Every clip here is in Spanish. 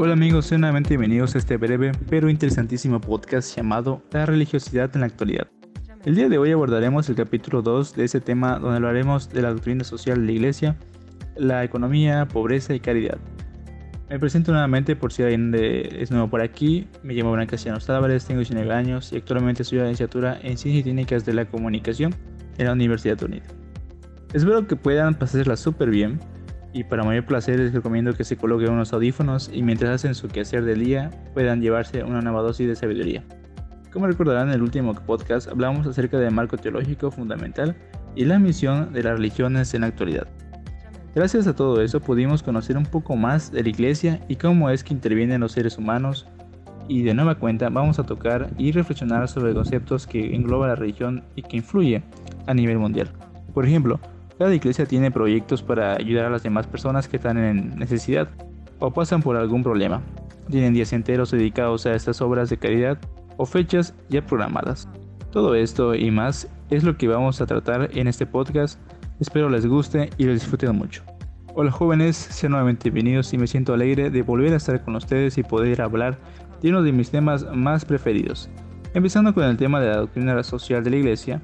Hola amigos, sean nuevamente bienvenidos a este breve pero interesantísimo podcast llamado La religiosidad en la actualidad. El día de hoy abordaremos el capítulo 2 de ese tema donde hablaremos de la doctrina social de la Iglesia, la economía, pobreza y caridad. Me presento nuevamente por si alguien es nuevo por aquí. Me llamo Blanca Castellanos Álvarez, tengo 19 años y actualmente estudio la licenciatura en Ciencias y Técnicas de la Comunicación en la Universidad Unida. Espero que puedan pasarla súper bien y para mayor placer les recomiendo que se coloquen unos audífonos y mientras hacen su quehacer del día puedan llevarse una nueva dosis de sabiduría. Como recordarán en el último podcast hablamos acerca del marco teológico fundamental y la misión de las religiones en la actualidad. Gracias a todo eso pudimos conocer un poco más de la iglesia y cómo es que intervienen los seres humanos y de nueva cuenta vamos a tocar y reflexionar sobre conceptos que engloba la religión y que influye a nivel mundial. Por ejemplo, cada iglesia tiene proyectos para ayudar a las demás personas que están en necesidad o pasan por algún problema. Tienen días enteros dedicados a estas obras de caridad o fechas ya programadas. Todo esto y más es lo que vamos a tratar en este podcast. Espero les guste y lo disfruten mucho. Hola jóvenes, sean nuevamente bienvenidos y me siento alegre de volver a estar con ustedes y poder hablar de uno de mis temas más preferidos. Empezando con el tema de la doctrina social de la iglesia,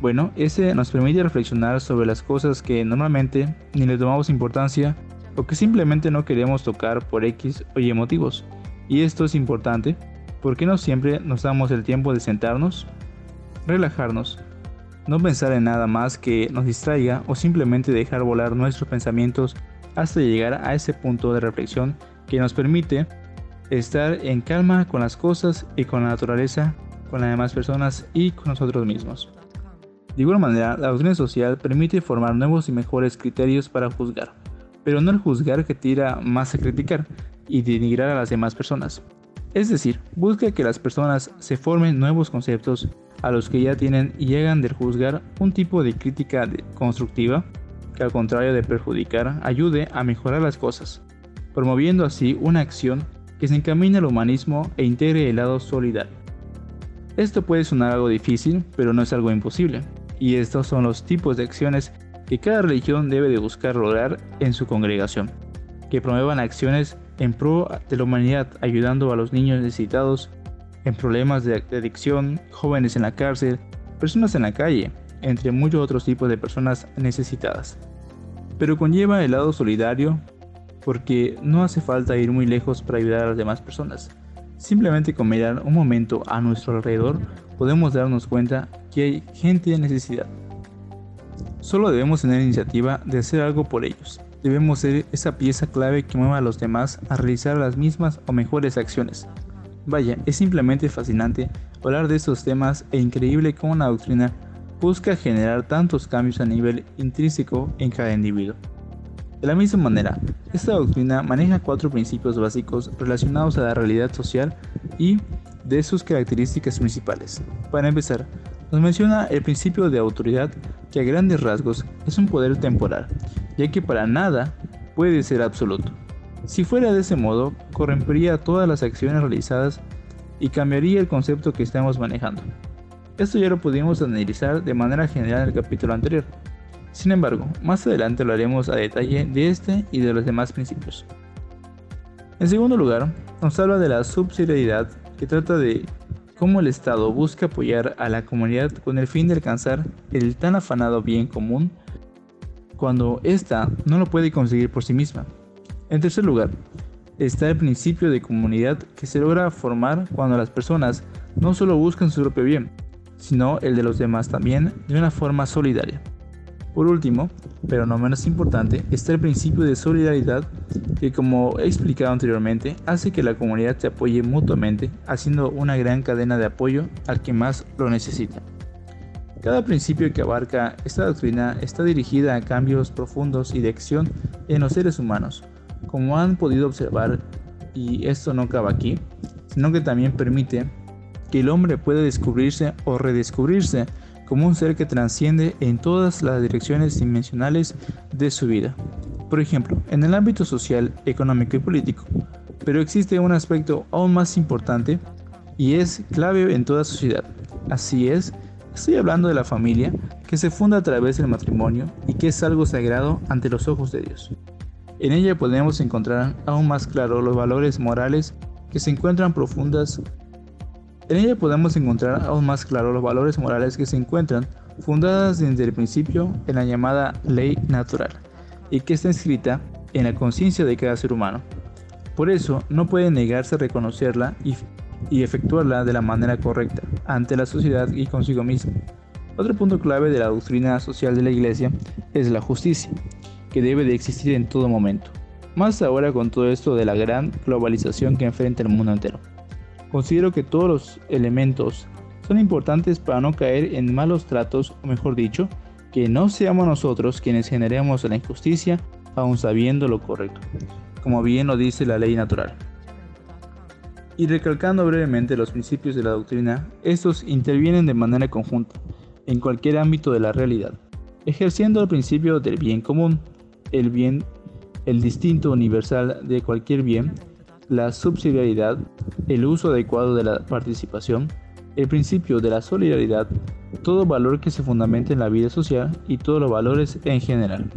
bueno, ese nos permite reflexionar sobre las cosas que normalmente ni le tomamos importancia o que simplemente no queremos tocar por X o Y motivos. Y esto es importante porque no siempre nos damos el tiempo de sentarnos, relajarnos, no pensar en nada más que nos distraiga o simplemente dejar volar nuestros pensamientos hasta llegar a ese punto de reflexión que nos permite estar en calma con las cosas y con la naturaleza, con las demás personas y con nosotros mismos. De igual manera, la doctrina social permite formar nuevos y mejores criterios para juzgar, pero no el juzgar que tira más a criticar y denigrar a las demás personas. Es decir, busca que las personas se formen nuevos conceptos a los que ya tienen y llegan del juzgar un tipo de crítica constructiva que al contrario de perjudicar ayude a mejorar las cosas, promoviendo así una acción que se encamine al humanismo e integre el lado solidario. Esto puede sonar algo difícil, pero no es algo imposible y estos son los tipos de acciones que cada religión debe de buscar lograr en su congregación, que promuevan acciones en pro de la humanidad ayudando a los niños necesitados en problemas de adicción, jóvenes en la cárcel, personas en la calle, entre muchos otros tipos de personas necesitadas. Pero conlleva el lado solidario porque no hace falta ir muy lejos para ayudar a las demás personas. Simplemente con mirar un momento a nuestro alrededor podemos darnos cuenta que hay gente en necesidad. Solo debemos tener iniciativa de hacer algo por ellos. Debemos ser esa pieza clave que mueva a los demás a realizar las mismas o mejores acciones. Vaya, es simplemente fascinante hablar de estos temas e increíble cómo una doctrina busca generar tantos cambios a nivel intrínseco en cada individuo. De la misma manera, esta doctrina maneja cuatro principios básicos relacionados a la realidad social y de sus características principales. Para empezar, nos menciona el principio de autoridad que a grandes rasgos es un poder temporal, ya que para nada puede ser absoluto. Si fuera de ese modo, corrompería todas las acciones realizadas y cambiaría el concepto que estamos manejando. Esto ya lo pudimos analizar de manera general en el capítulo anterior. Sin embargo, más adelante lo haremos a detalle de este y de los demás principios. En segundo lugar, nos habla de la subsidiariedad que trata de cómo el Estado busca apoyar a la comunidad con el fin de alcanzar el tan afanado bien común cuando ésta no lo puede conseguir por sí misma. En tercer lugar, está el principio de comunidad que se logra formar cuando las personas no solo buscan su propio bien, sino el de los demás también de una forma solidaria. Por último, pero no menos importante, está el principio de solidaridad que como he explicado anteriormente hace que la comunidad se apoye mutuamente haciendo una gran cadena de apoyo al que más lo necesita. Cada principio que abarca esta doctrina está dirigida a cambios profundos y de acción en los seres humanos, como han podido observar, y esto no acaba aquí, sino que también permite que el hombre pueda descubrirse o redescubrirse como un ser que trasciende en todas las direcciones dimensionales de su vida. Por ejemplo, en el ámbito social, económico y político. Pero existe un aspecto aún más importante y es clave en toda sociedad. Así es, estoy hablando de la familia que se funda a través del matrimonio y que es algo sagrado ante los ojos de Dios. En ella podemos encontrar aún más claro los valores morales que se encuentran profundas. En ella podemos encontrar aún más claro los valores morales que se encuentran fundadas desde el principio en la llamada ley natural y que está escrita en la conciencia de cada ser humano. Por eso no puede negarse a reconocerla y, y efectuarla de la manera correcta ante la sociedad y consigo mismo. Otro punto clave de la doctrina social de la Iglesia es la justicia, que debe de existir en todo momento, más ahora con todo esto de la gran globalización que enfrenta el mundo entero. Considero que todos los elementos son importantes para no caer en malos tratos, o mejor dicho, que no seamos nosotros quienes generemos la injusticia aun sabiendo lo correcto, como bien lo dice la ley natural. Y recalcando brevemente los principios de la doctrina, estos intervienen de manera conjunta en cualquier ámbito de la realidad, ejerciendo el principio del bien común, el bien, el distinto universal de cualquier bien, la subsidiariedad, el uso adecuado de la participación, el principio de la solidaridad, todo valor que se fundamente en la vida social y todos los valores en general.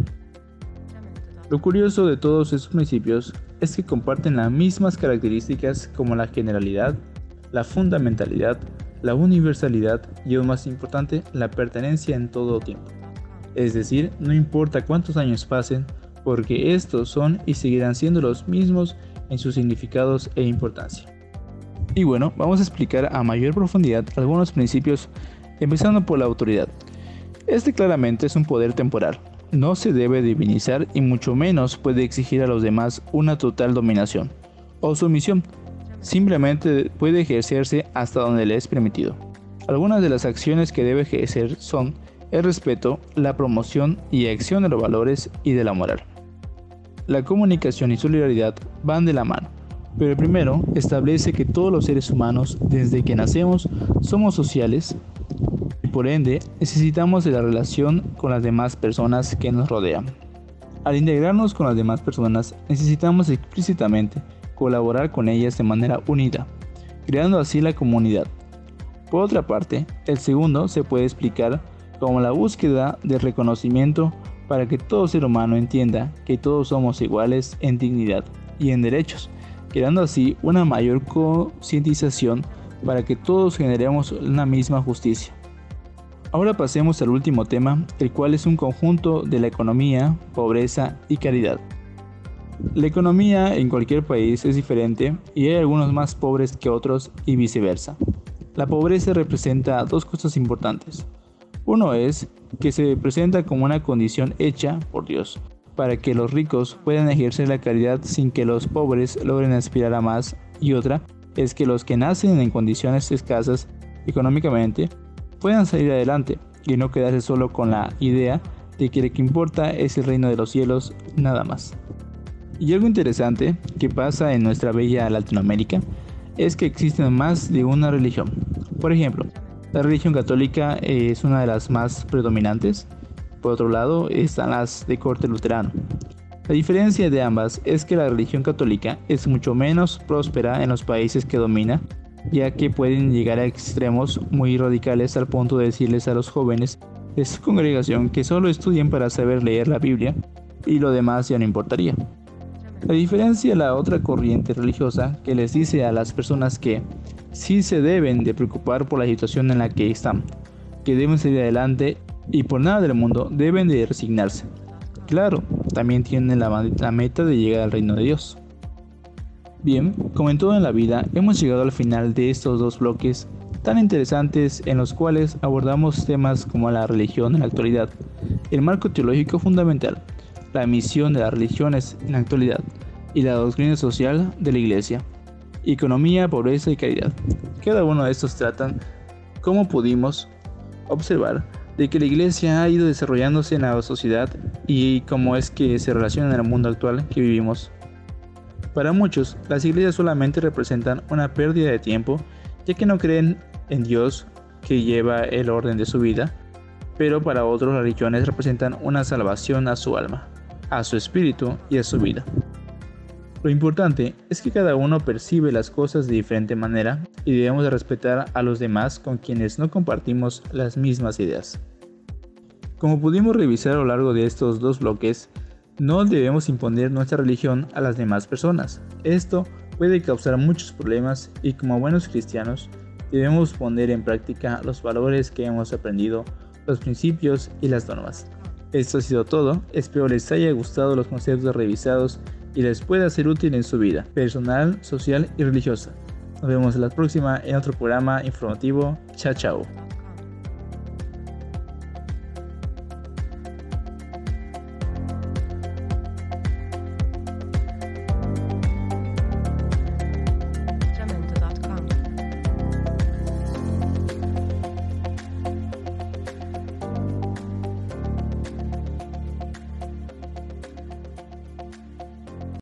Lo curioso de todos estos principios es que comparten las mismas características como la generalidad, la fundamentalidad, la universalidad y aún más importante, la pertenencia en todo tiempo. Es decir, no importa cuántos años pasen, porque estos son y seguirán siendo los mismos en sus significados e importancia. Y bueno, vamos a explicar a mayor profundidad algunos principios, empezando por la autoridad. Este claramente es un poder temporal, no se debe divinizar y mucho menos puede exigir a los demás una total dominación o sumisión, simplemente puede ejercerse hasta donde le es permitido. Algunas de las acciones que debe ejercer son el respeto, la promoción y acción de los valores y de la moral. La comunicación y solidaridad van de la mano, pero el primero establece que todos los seres humanos, desde que nacemos, somos sociales y por ende necesitamos de la relación con las demás personas que nos rodean. Al integrarnos con las demás personas, necesitamos explícitamente colaborar con ellas de manera unida, creando así la comunidad. Por otra parte, el segundo se puede explicar como la búsqueda de reconocimiento para que todo ser humano entienda que todos somos iguales en dignidad y en derechos, creando así una mayor concientización para que todos generemos una misma justicia. Ahora pasemos al último tema, el cual es un conjunto de la economía, pobreza y caridad. La economía en cualquier país es diferente y hay algunos más pobres que otros y viceversa. La pobreza representa dos cosas importantes. Uno es que se presenta como una condición hecha por Dios, para que los ricos puedan ejercer la caridad sin que los pobres logren aspirar a más, y otra es que los que nacen en condiciones escasas económicamente puedan salir adelante y no quedarse solo con la idea de que lo que importa es el reino de los cielos nada más. Y algo interesante que pasa en nuestra bella Latinoamérica es que existen más de una religión. Por ejemplo, la religión católica es una de las más predominantes. Por otro lado, están las de corte luterano. La diferencia de ambas es que la religión católica es mucho menos próspera en los países que domina, ya que pueden llegar a extremos muy radicales al punto de decirles a los jóvenes de su congregación que solo estudien para saber leer la Biblia y lo demás ya no importaría. La diferencia de la otra corriente religiosa que les dice a las personas que sí se deben de preocupar por la situación en la que están, que deben seguir adelante y por nada del mundo deben de resignarse. Claro, también tienen la, la meta de llegar al reino de Dios. Bien, como en todo en la vida, hemos llegado al final de estos dos bloques tan interesantes en los cuales abordamos temas como la religión en la actualidad, el marco teológico fundamental, la misión de las religiones en la actualidad y la doctrina social de la Iglesia economía, pobreza y caridad. Cada uno de estos tratan, como pudimos observar, de que la iglesia ha ido desarrollándose en la sociedad y cómo es que se relaciona en el mundo actual que vivimos. Para muchos, las iglesias solamente representan una pérdida de tiempo, ya que no creen en Dios que lleva el orden de su vida, pero para otros las religiones representan una salvación a su alma, a su espíritu y a su vida. Lo importante es que cada uno percibe las cosas de diferente manera y debemos de respetar a los demás con quienes no compartimos las mismas ideas. Como pudimos revisar a lo largo de estos dos bloques, No debemos imponer nuestra religión a las demás personas. Esto puede causar muchos problemas y como buenos cristianos debemos poner en práctica los valores que hemos aprendido, los principios y las normas. Esto ha sido todo, espero les haya gustado los conceptos revisados y les pueda ser útil en su vida personal, social y religiosa. Nos vemos la próxima en otro programa informativo. Chao, chao.